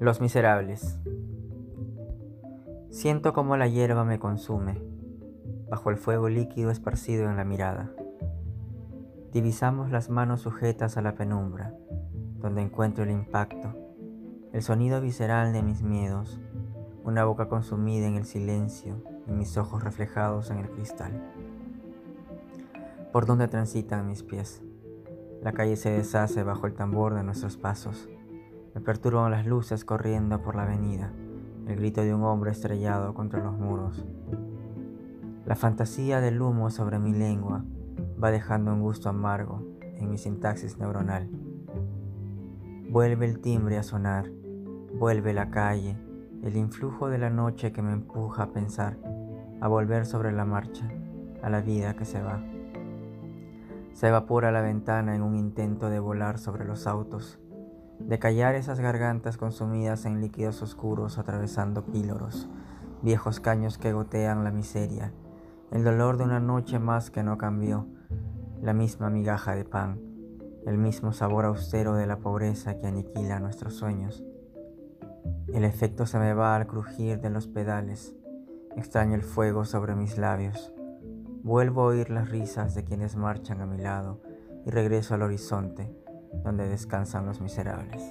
Los miserables. Siento como la hierba me consume, bajo el fuego líquido esparcido en la mirada. Divisamos las manos sujetas a la penumbra, donde encuentro el impacto, el sonido visceral de mis miedos, una boca consumida en el silencio y mis ojos reflejados en el cristal. Por donde transitan mis pies, la calle se deshace bajo el tambor de nuestros pasos me perturban las luces corriendo por la avenida, el grito de un hombre estrellado contra los muros. La fantasía del humo sobre mi lengua va dejando un gusto amargo en mi sintaxis neuronal. Vuelve el timbre a sonar, vuelve la calle, el influjo de la noche que me empuja a pensar, a volver sobre la marcha, a la vida que se va. Se evapora la ventana en un intento de volar sobre los autos de callar esas gargantas consumidas en líquidos oscuros atravesando píloros, viejos caños que gotean la miseria, el dolor de una noche más que no cambió, la misma migaja de pan, el mismo sabor austero de la pobreza que aniquila nuestros sueños. El efecto se me va al crujir de los pedales, extraño el fuego sobre mis labios, vuelvo a oír las risas de quienes marchan a mi lado y regreso al horizonte donde descansan los miserables.